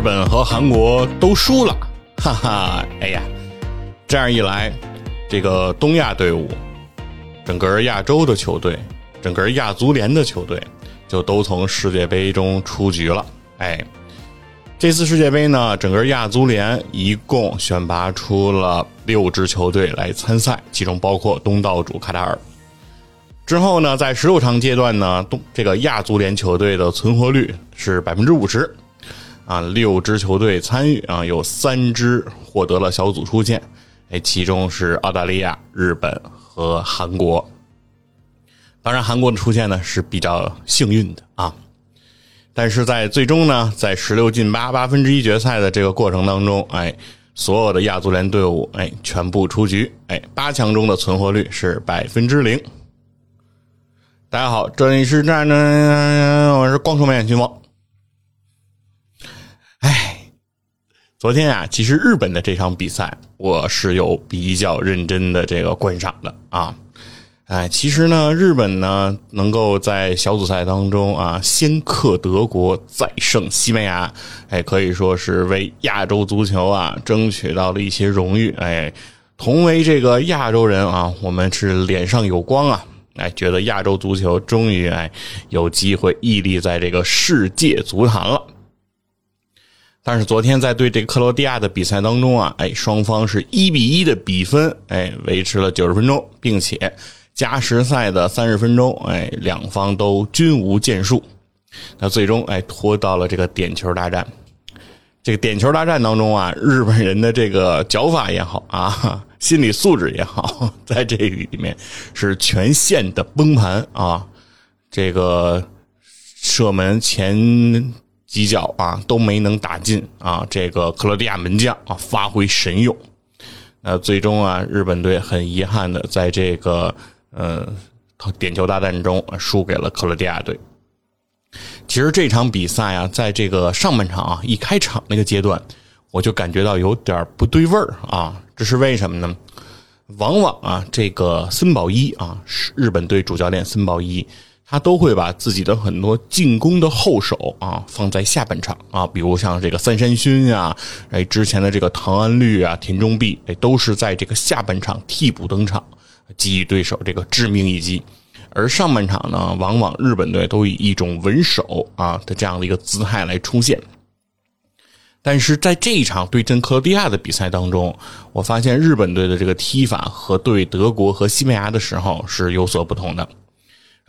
日本和韩国都输了，哈哈！哎呀，这样一来，这个东亚队伍，整个亚洲的球队，整个亚足联的球队，就都从世界杯中出局了。哎，这次世界杯呢，整个亚足联一共选拔出了六支球队来参赛，其中包括东道主卡塔尔。之后呢，在十六强阶段呢，东这个亚足联球队的存活率是百分之五十，啊，六支球队参与啊，有三支获得了小组出线，哎，其中是澳大利亚、日本和韩国。当然，韩国的出现呢是比较幸运的啊，但是在最终呢，在十六进八八分之一决赛的这个过程当中，哎，所有的亚足联队伍哎全部出局，哎，八强中的存活率是百分之零。大家好，这里是战战，我是光说面群王。哎，昨天啊，其实日本的这场比赛我是有比较认真的这个观赏的啊。哎，其实呢，日本呢能够在小组赛当中啊先克德国，再胜西班牙，哎，可以说是为亚洲足球啊争取到了一些荣誉。哎，同为这个亚洲人啊，我们是脸上有光啊。哎，觉得亚洲足球终于哎有机会屹立在这个世界足坛了。但是昨天在对这个克罗地亚的比赛当中啊，哎，双方是一比一的比分，哎，维持了九十分钟，并且加时赛的三十分钟，哎，两方都均无建树。那最终哎拖到了这个点球大战。这个点球大战当中啊，日本人的这个脚法也好啊。心理素质也好，在这里面是全线的崩盘啊！这个射门前几脚啊都没能打进啊！这个克罗地亚门将啊发挥神勇，那最终啊日本队很遗憾的在这个呃点球大战中输给了克罗地亚队。其实这场比赛啊，在这个上半场啊一开场那个阶段。我就感觉到有点不对味儿啊，这是为什么呢？往往啊，这个森保一啊，日本队主教练森保一，他都会把自己的很多进攻的后手啊放在下半场啊，比如像这个三山勋啊，哎，之前的这个唐安绿啊、田中碧，哎，都是在这个下半场替补登场，给予对手这个致命一击。而上半场呢，往往日本队都以一种稳守啊的这样的一个姿态来出现。但是在这一场对阵克罗地亚的比赛当中，我发现日本队的这个踢法和对德国和西班牙的时候是有所不同的。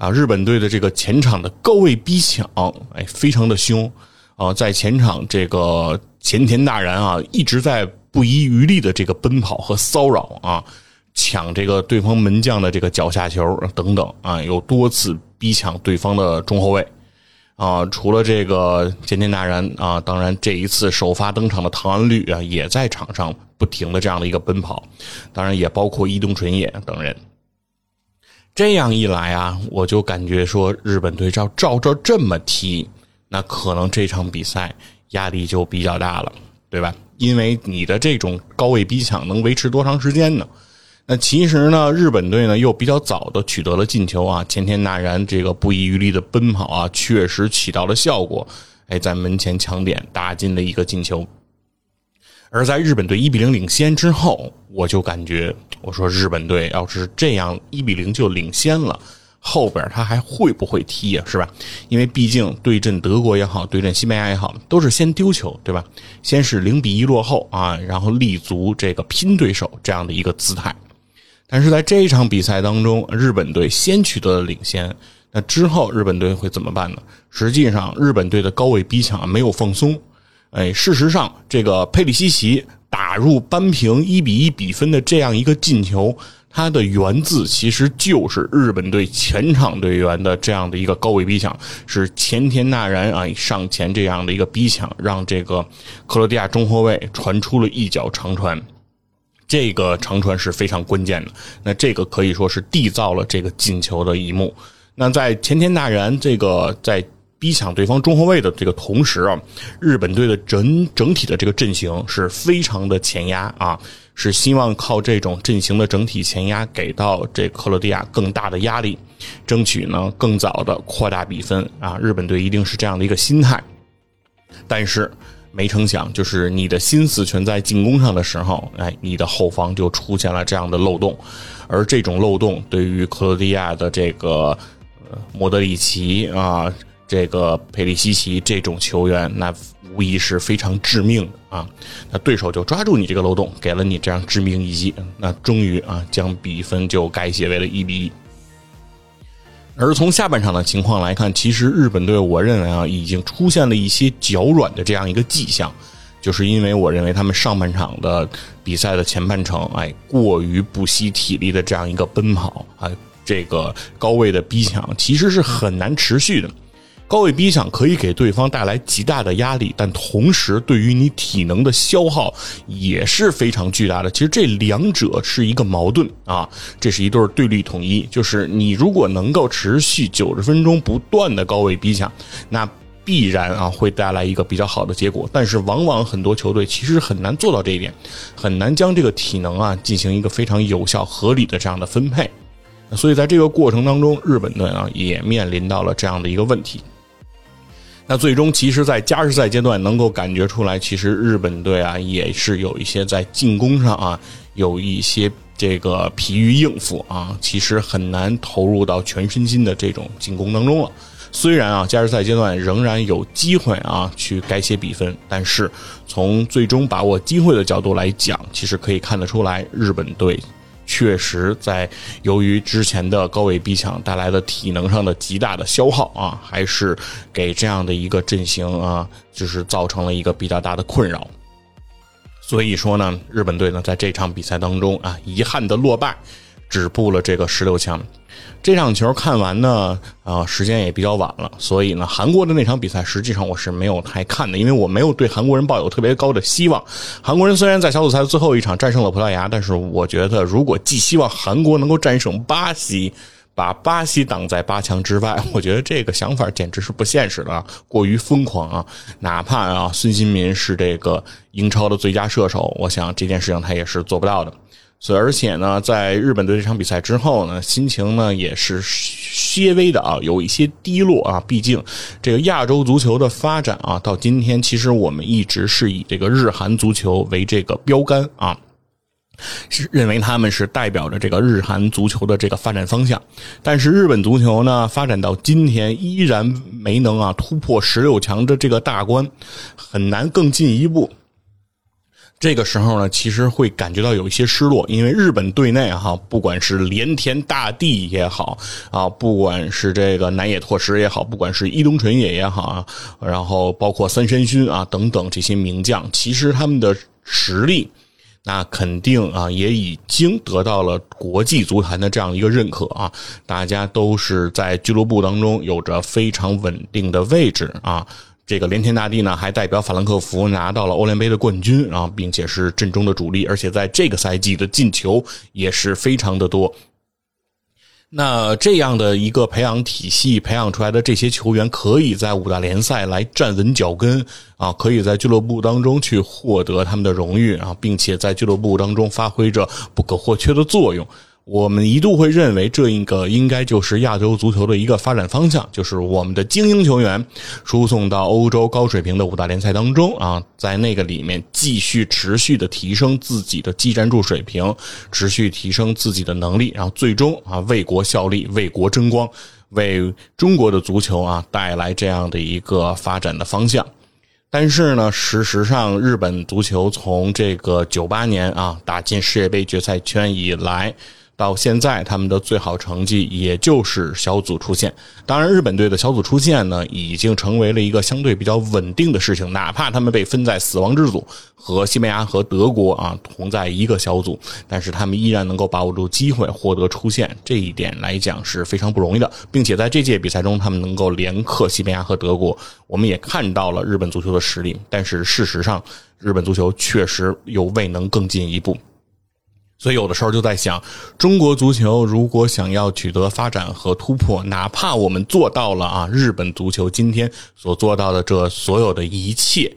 啊，日本队的这个前场的高位逼抢，哎，非常的凶。啊，在前场这个前田大然啊，一直在不遗余力的这个奔跑和骚扰啊，抢这个对方门将的这个脚下球等等啊，有多次逼抢对方的中后卫。啊，除了这个前田大然啊，当然这一次首发登场的唐安绿啊，也在场上不停的这样的一个奔跑，当然也包括伊东纯也等人。这样一来啊，我就感觉说日本队照照着这么踢，那可能这场比赛压力就比较大了，对吧？因为你的这种高位逼抢能维持多长时间呢？那其实呢，日本队呢又比较早的取得了进球啊，前田纳然这个不遗余力的奔跑啊，确实起到了效果，哎，在门前抢点打进了一个进球。而在日本队一比零领先之后，我就感觉，我说日本队要是这样一比零就领先了，后边他还会不会踢呀？是吧？因为毕竟对阵德国也好，对阵西班牙也好，都是先丢球，对吧？先是零比一落后啊，然后立足这个拼对手这样的一个姿态。但是在这一场比赛当中，日本队先取得了领先，那之后日本队会怎么办呢？实际上，日本队的高位逼抢没有放松。哎，事实上，这个佩里西奇打入扳平一比一比分的这样一个进球，它的源自其实就是日本队前场队员的这样的一个高位逼抢，是前田纳然啊上前这样的一个逼抢，让这个克罗地亚中后卫传出了一脚长传。这个长传是非常关键的，那这个可以说是缔造了这个进球的一幕。那在前田大然这个在逼抢对方中后卫的这个同时啊，日本队的整整体的这个阵型是非常的前压啊，是希望靠这种阵型的整体前压给到这克罗地亚更大的压力，争取呢更早的扩大比分啊。日本队一定是这样的一个心态，但是。没成想，就是你的心思全在进攻上的时候，哎，你的后方就出现了这样的漏洞，而这种漏洞对于克罗地亚的这个呃莫德里奇啊，这个佩里西奇这种球员，那无疑是非常致命的啊。那对手就抓住你这个漏洞，给了你这样致命一击，那终于啊，将比分就改写为了一比一。而从下半场的情况来看，其实日本队我认为啊，已经出现了一些脚软的这样一个迹象，就是因为我认为他们上半场的比赛的前半程，哎，过于不惜体力的这样一个奔跑，啊，这个高位的逼抢，其实是很难持续的。高位逼抢可以给对方带来极大的压力，但同时对于你体能的消耗也是非常巨大的。其实这两者是一个矛盾啊，这是一对对立统一。就是你如果能够持续九十分钟不断的高位逼抢，那必然啊会带来一个比较好的结果。但是往往很多球队其实很难做到这一点，很难将这个体能啊进行一个非常有效合理的这样的分配。所以在这个过程当中，日本队啊也面临到了这样的一个问题。那最终，其实，在加时赛阶段，能够感觉出来，其实日本队啊，也是有一些在进攻上啊，有一些这个疲于应付啊，其实很难投入到全身心的这种进攻当中了。虽然啊，加时赛阶段仍然有机会啊去改写比分，但是从最终把握机会的角度来讲，其实可以看得出来，日本队。确实，在由于之前的高位逼抢带来的体能上的极大的消耗啊，还是给这样的一个阵型啊，就是造成了一个比较大的困扰。所以说呢，日本队呢在这场比赛当中啊，遗憾的落败，止步了这个十六强。这场球看完呢，啊，时间也比较晚了，所以呢，韩国的那场比赛实际上我是没有太看的，因为我没有对韩国人抱有特别高的希望。韩国人虽然在小组赛最后一场战胜了葡萄牙，但是我觉得如果寄希望韩国能够战胜巴西，把巴西挡在八强之外，我觉得这个想法简直是不现实的，过于疯狂啊！哪怕啊，孙兴民是这个英超的最佳射手，我想这件事情他也是做不到的。所以，而且呢，在日本队这场比赛之后呢，心情呢也是些微的啊，有一些低落啊。毕竟，这个亚洲足球的发展啊，到今天，其实我们一直是以这个日韩足球为这个标杆啊，是认为他们是代表着这个日韩足球的这个发展方向。但是，日本足球呢，发展到今天依然没能啊突破十六强的这个大关，很难更进一步。这个时候呢，其实会感觉到有一些失落，因为日本队内哈，不管是连田大地也好啊，不管是这个南野拓实也好，不管是伊东纯也也好啊，然后包括三山勋啊等等这些名将，其实他们的实力，那肯定啊也已经得到了国际足坛的这样一个认可啊，大家都是在俱乐部当中有着非常稳定的位置啊。这个连天大地呢，还代表法兰克福拿到了欧联杯的冠军啊，并且是阵中的主力，而且在这个赛季的进球也是非常的多。那这样的一个培养体系培养出来的这些球员，可以在五大联赛来站稳脚跟啊，可以在俱乐部当中去获得他们的荣誉啊，并且在俱乐部当中发挥着不可或缺的作用。我们一度会认为，这一个应该就是亚洲足球的一个发展方向，就是我们的精英球员输送到欧洲高水平的五大联赛当中啊，在那个里面继续持续的提升自己的技战术水平，持续提升自己的能力，然后最终啊为国效力、为国争光，为中国的足球啊带来这样的一个发展的方向。但是呢，事实上，日本足球从这个九八年啊打进世界杯决赛圈以来。到现在，他们的最好成绩也就是小组出线。当然，日本队的小组出线呢，已经成为了一个相对比较稳定的事情。哪怕他们被分在死亡之组，和西班牙和德国啊同在一个小组，但是他们依然能够把握住机会获得出线，这一点来讲是非常不容易的。并且在这届比赛中，他们能够连克西班牙和德国，我们也看到了日本足球的实力。但是事实上，日本足球确实又未能更进一步。所以有的时候就在想，中国足球如果想要取得发展和突破，哪怕我们做到了啊，日本足球今天所做到的这所有的一切，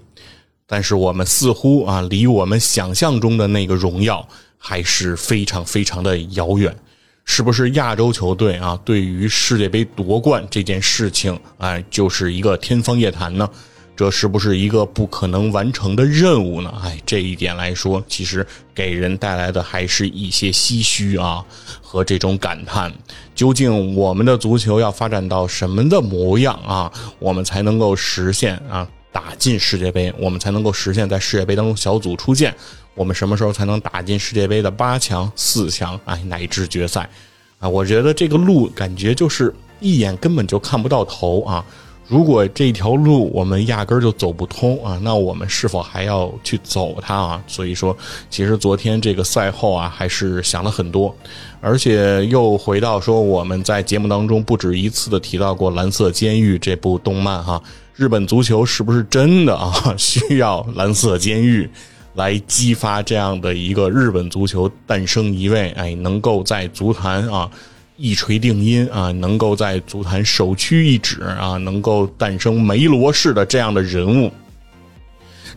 但是我们似乎啊，离我们想象中的那个荣耀还是非常非常的遥远。是不是亚洲球队啊，对于世界杯夺冠这件事情哎，就是一个天方夜谭呢？这是不是一个不可能完成的任务呢？哎，这一点来说，其实给人带来的还是一些唏嘘啊和这种感叹。究竟我们的足球要发展到什么的模样啊，我们才能够实现啊打进世界杯？我们才能够实现在世界杯当中小组出线？我们什么时候才能打进世界杯的八强、四强？哎，乃至决赛？啊，我觉得这个路感觉就是一眼根本就看不到头啊！如果这条路我们压根儿就走不通啊，那我们是否还要去走它啊？所以说，其实昨天这个赛后啊，还是想了很多，而且又回到说我们在节目当中不止一次的提到过《蓝色监狱》这部动漫哈，日本足球是不是真的啊 需要蓝色监狱？来激发这样的一个日本足球诞生一位，哎，能够在足坛啊一锤定音啊，能够在足坛首屈一指啊，能够诞生梅罗式的这样的人物，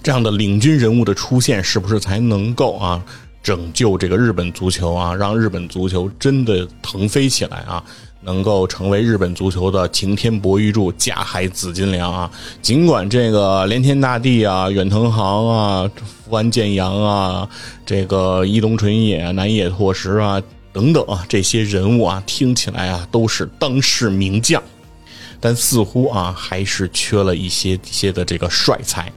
这样的领军人物的出现，是不是才能够啊拯救这个日本足球啊，让日本足球真的腾飞起来啊？能够成为日本足球的擎天博玉柱、架海紫金梁啊！尽管这个连天大地啊、远藤航啊、福安健洋啊、这个伊东纯也、南野拓实啊等等啊这些人物啊，听起来啊都是当世名将，但似乎啊还是缺了一些一些的这个帅才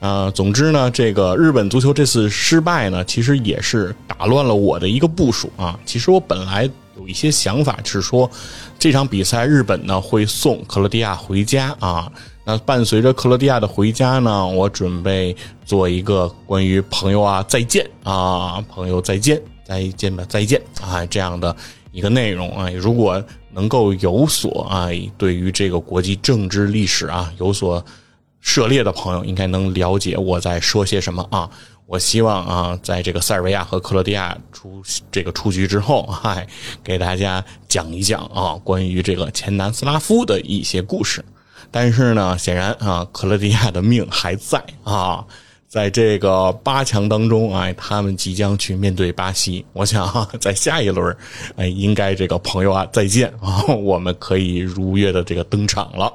啊。总之呢，这个日本足球这次失败呢，其实也是打乱了我的一个部署啊。其实我本来。有一些想法是说，这场比赛日本呢会送克罗地亚回家啊。那伴随着克罗地亚的回家呢，我准备做一个关于朋友啊再见啊，朋友再见再见吧再见啊这样的一个内容啊。如果能够有所啊对于这个国际政治历史啊有所涉猎的朋友，应该能了解我在说些什么啊。我希望啊，在这个塞尔维亚和克罗地亚出这个出局之后，嗨，给大家讲一讲啊，关于这个前南斯拉夫的一些故事。但是呢，显然啊，克罗地亚的命还在啊，在这个八强当中，哎，他们即将去面对巴西。我想在下一轮，哎，应该这个朋友啊，再见啊，我们可以如约的这个登场了。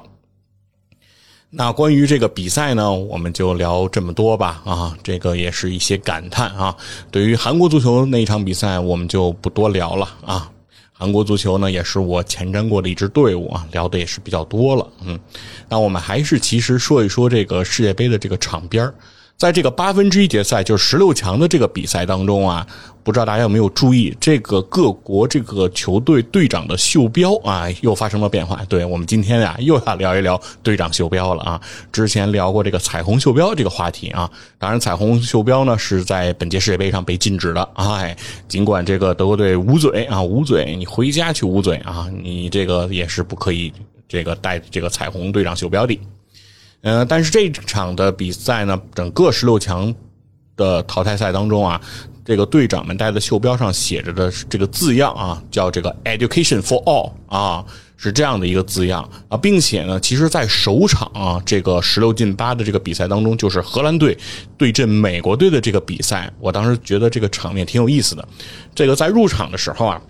那关于这个比赛呢，我们就聊这么多吧。啊，这个也是一些感叹啊。对于韩国足球那一场比赛，我们就不多聊了啊。韩国足球呢，也是我前瞻过的一支队伍啊，聊的也是比较多了。嗯，那我们还是其实说一说这个世界杯的这个场边在这个八分之一决赛，就是十六强的这个比赛当中啊，不知道大家有没有注意，这个各国这个球队队长的袖标啊，又发生了变化。对我们今天呀，又要聊一聊队长袖标了啊。之前聊过这个彩虹袖标这个话题啊，当然彩虹袖标呢是在本届世界杯上被禁止的。哎，尽管这个德国队捂嘴啊，捂嘴，你回家去捂嘴啊，你这个也是不可以这个带这个彩虹队长袖标的。呃，但是这场的比赛呢，整个十六强的淘汰赛当中啊，这个队长们戴的袖标上写着的这个字样啊，叫这个 “Education for All” 啊，是这样的一个字样啊，并且呢，其实，在首场啊这个十六进八的这个比赛当中，就是荷兰队对阵美国队的这个比赛，我当时觉得这个场面挺有意思的。这个在入场的时候啊，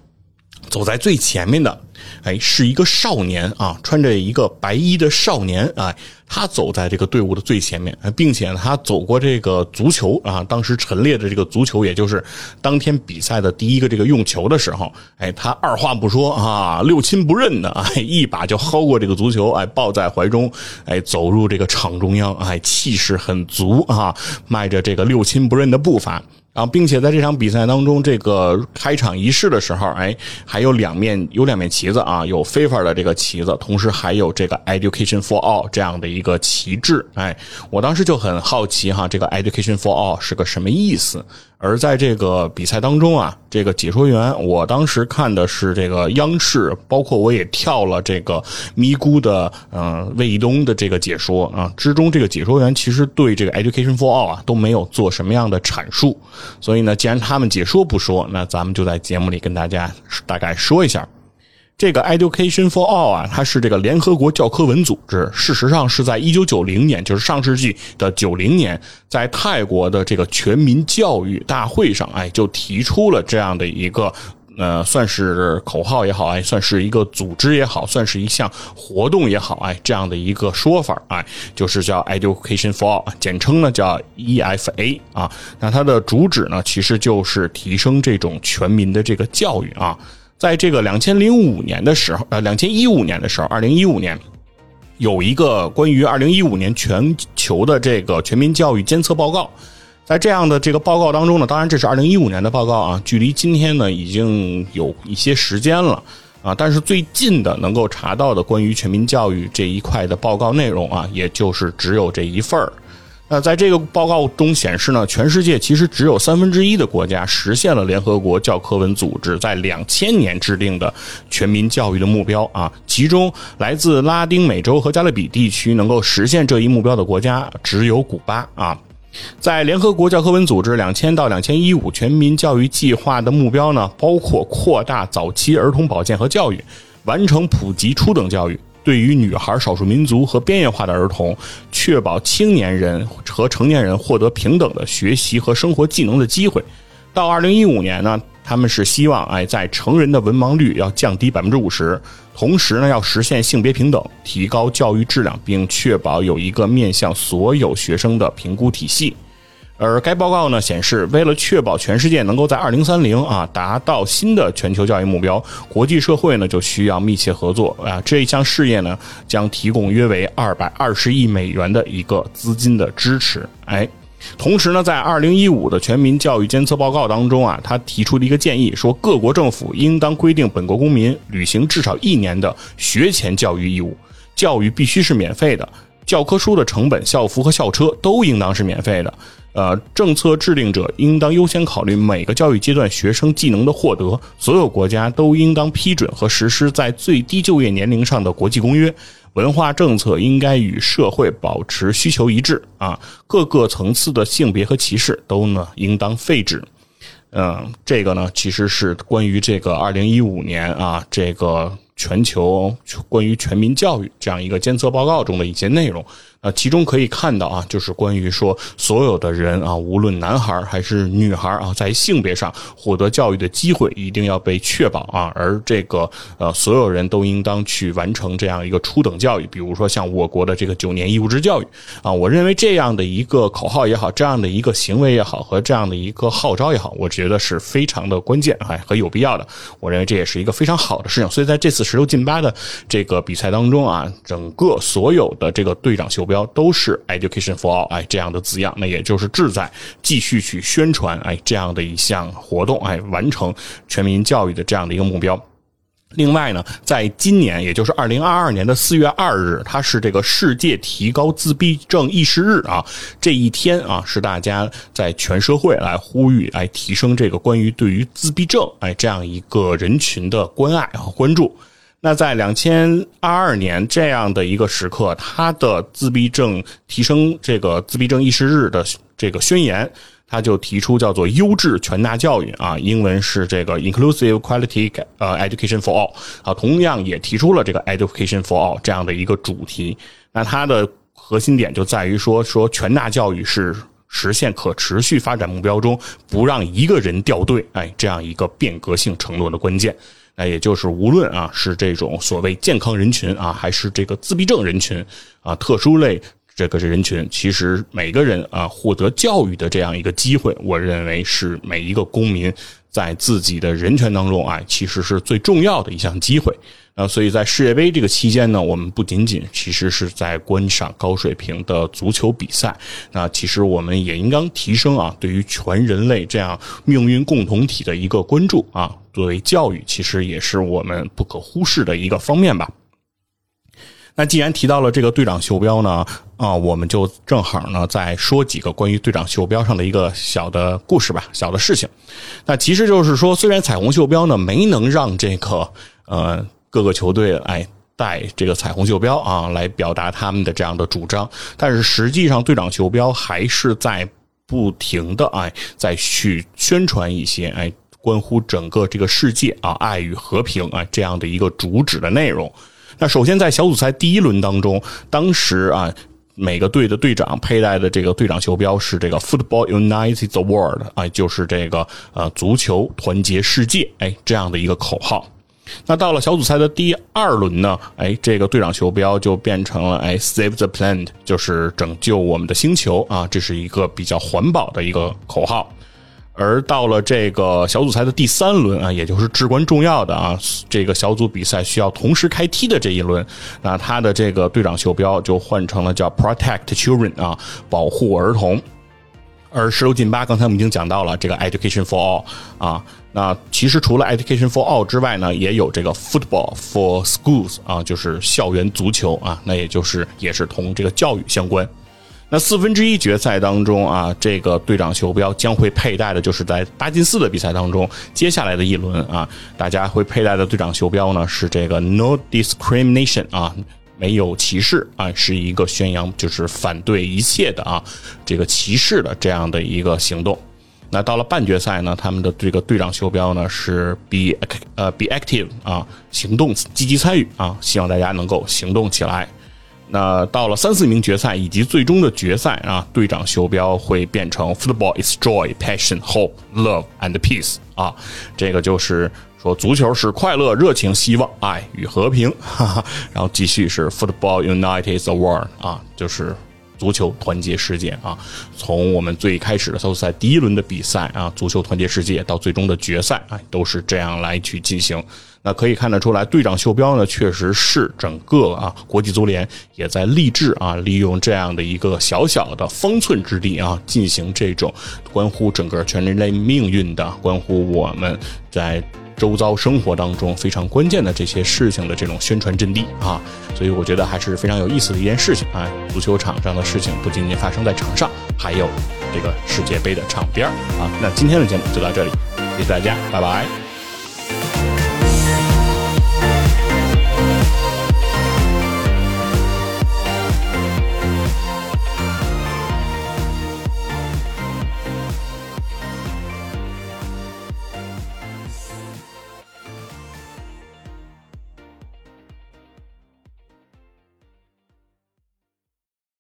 走在最前面的，哎，是一个少年啊，穿着一个白衣的少年啊。他走在这个队伍的最前面，并且他走过这个足球啊，当时陈列的这个足球，也就是当天比赛的第一个这个用球的时候，哎，他二话不说啊，六亲不认的，哎，一把就薅过这个足球，哎，抱在怀中，哎，走入这个场中央，哎，气势很足啊，迈着这个六亲不认的步伐。啊，并且在这场比赛当中，这个开场仪式的时候，哎，还有两面有两面旗子啊，有 FIFA 的这个旗子，同时还有这个 Education for All 这样的一个旗帜。哎，我当时就很好奇哈，这个 Education for All 是个什么意思？而在这个比赛当中啊，这个解说员，我当时看的是这个央视，包括我也跳了这个咪咕的，嗯，魏一东的这个解说啊，之中这个解说员其实对这个 Education for All 啊都没有做什么样的阐述，所以呢，既然他们解说不说，那咱们就在节目里跟大家大概说一下。这个 Education for All 啊，它是这个联合国教科文组织。事实上是在一九九零年，就是上世纪的九零年，在泰国的这个全民教育大会上，哎，就提出了这样的一个呃，算是口号也好，哎，算是一个组织也好，算是一项活动也好，哎，这样的一个说法，哎，就是叫 Education for 简称呢叫 EFA 啊。那它的主旨呢，其实就是提升这种全民的这个教育啊。在这个两千零五年的时候，呃，两千一五年的时候，二零一五年有一个关于二零一五年全球的这个全民教育监测报告。在这样的这个报告当中呢，当然这是二零一五年的报告啊，距离今天呢已经有一些时间了啊。但是最近的能够查到的关于全民教育这一块的报告内容啊，也就是只有这一份儿。那在这个报告中显示呢，全世界其实只有三分之一的国家实现了联合国教科文组织在两千年制定的全民教育的目标啊。其中来自拉丁美洲和加勒比地区能够实现这一目标的国家只有古巴啊。在联合国教科文组织两千到两千一五全民教育计划的目标呢，包括扩大早期儿童保健和教育，完成普及初等教育，对于女孩、少数民族和边缘化的儿童，确保青年人和成年人获得平等的学习和生活技能的机会。到二零一五年呢，他们是希望哎，在成人的文盲率要降低百分之五十。同时呢，要实现性别平等，提高教育质量，并确保有一个面向所有学生的评估体系。而该报告呢显示，为了确保全世界能够在二零三零啊达到新的全球教育目标，国际社会呢就需要密切合作啊。这一项事业呢将提供约为二百二十亿美元的一个资金的支持。哎。同时呢，在二零一五的全民教育监测报告当中啊，他提出了一个建议，说各国政府应当规定本国公民履行至少一年的学前教育义务，教育必须是免费的，教科书的成本、校服和校车都应当是免费的。呃，政策制定者应当优先考虑每个教育阶段学生技能的获得，所有国家都应当批准和实施在最低就业年龄上的国际公约。文化政策应该与社会保持需求一致啊，各个层次的性别和歧视都呢应当废止。嗯，这个呢其实是关于这个二零一五年啊这个全球关于全民教育这样一个监测报告中的一些内容。啊，其中可以看到啊，就是关于说所有的人啊，无论男孩还是女孩啊，在性别上获得教育的机会一定要被确保啊。而这个呃，所有人都应当去完成这样一个初等教育，比如说像我国的这个九年义务制教育啊。我认为这样的一个口号也好，这样的一个行为也好，和这样的一个号召也好，我觉得是非常的关键哎和有必要的。我认为这也是一个非常好的事情。所以在这次十六进八的这个比赛当中啊，整个所有的这个队长袖。标都是 education for all 哎这样的字样，那也就是志在继续去宣传哎这样的一项活动哎完成全民教育的这样的一个目标。另外呢，在今年也就是二零二二年的四月二日，它是这个世界提高自闭症意识日啊，这一天啊是大家在全社会来呼吁来提升这个关于对于自闭症哎这样一个人群的关爱和关注。那在两千二二年这样的一个时刻，他的自闭症提升这个自闭症意识日的这个宣言，他就提出叫做优质全大教育啊，英文是这个 inclusive quality 呃 education for all 啊，同样也提出了这个 education for all 这样的一个主题。那它的核心点就在于说，说全大教育是实现可持续发展目标中不让一个人掉队，哎，这样一个变革性承诺的关键。那也就是无论啊是这种所谓健康人群啊，还是这个自闭症人群啊，特殊类这个人群，其实每个人啊获得教育的这样一个机会，我认为是每一个公民在自己的人权当中啊，其实是最重要的一项机会。啊，所以在世界杯这个期间呢，我们不仅仅其实是在观赏高水平的足球比赛，那其实我们也应当提升啊，对于全人类这样命运共同体的一个关注啊。作为教育，其实也是我们不可忽视的一个方面吧。那既然提到了这个队长袖标呢，啊，我们就正好呢再说几个关于队长袖标上的一个小的故事吧，小的事情。那其实就是说，虽然彩虹袖标呢没能让这个呃。各个球队哎带这个彩虹袖标啊，来表达他们的这样的主张，但是实际上队长袖标还是在不停的哎在去宣传一些哎关乎整个这个世界啊爱与和平啊这样的一个主旨的内容。那首先在小组赛第一轮当中，当时啊每个队的队长佩戴的这个队长袖标是这个 “Football United the World”，哎，就是这个呃足球团结世界，哎，这样的一个口号。那到了小组赛的第二轮呢，哎，这个队长袖标就变成了哎 “Save the Planet”，就是拯救我们的星球啊，这是一个比较环保的一个口号。而到了这个小组赛的第三轮啊，也就是至关重要的啊，这个小组比赛需要同时开踢的这一轮，那他的这个队长袖标就换成了叫 “Protect Children” 啊，保护儿童。而十六进八，刚才我们已经讲到了这个 “Education for All” 啊，那其实除了 “Education for All” 之外呢，也有这个 “Football for Schools” 啊，就是校园足球啊，那也就是也是同这个教育相关。那四分之一决赛当中啊，这个队长袖标将会佩戴的，就是在八进四的比赛当中，接下来的一轮啊，大家会佩戴的队长袖标呢是这个 “No Discrimination” 啊，没有歧视啊，是一个宣扬就是反对一切的啊，这个歧视的这样的一个行动。那到了半决赛呢，他们的这个队长袖标呢是 “Be 呃 Be Active” 啊，行动积极参与啊，希望大家能够行动起来。那到了三四名决赛以及最终的决赛啊，队长袖标会变成 “Football is joy, passion, hope, love and peace” 啊，这个就是说足球是快乐、热情、希望、爱与和平。哈哈，然后继续是 “Football United the world” 啊，就是足球团结世界啊。从我们最开始的小组赛第一轮的比赛啊，足球团结世界到最终的决赛啊，都是这样来去进行。那可以看得出来，队长袖标呢，确实是整个啊国际足联也在励志啊，利用这样的一个小小的方寸之地啊，进行这种关乎整个全人类命运的、关乎我们在周遭生活当中非常关键的这些事情的这种宣传阵地啊。所以我觉得还是非常有意思的一件事情啊。足球场上的事情不仅仅发生在场上，还有这个世界杯的场边啊。那今天的节目就到这里，谢谢大家，拜拜。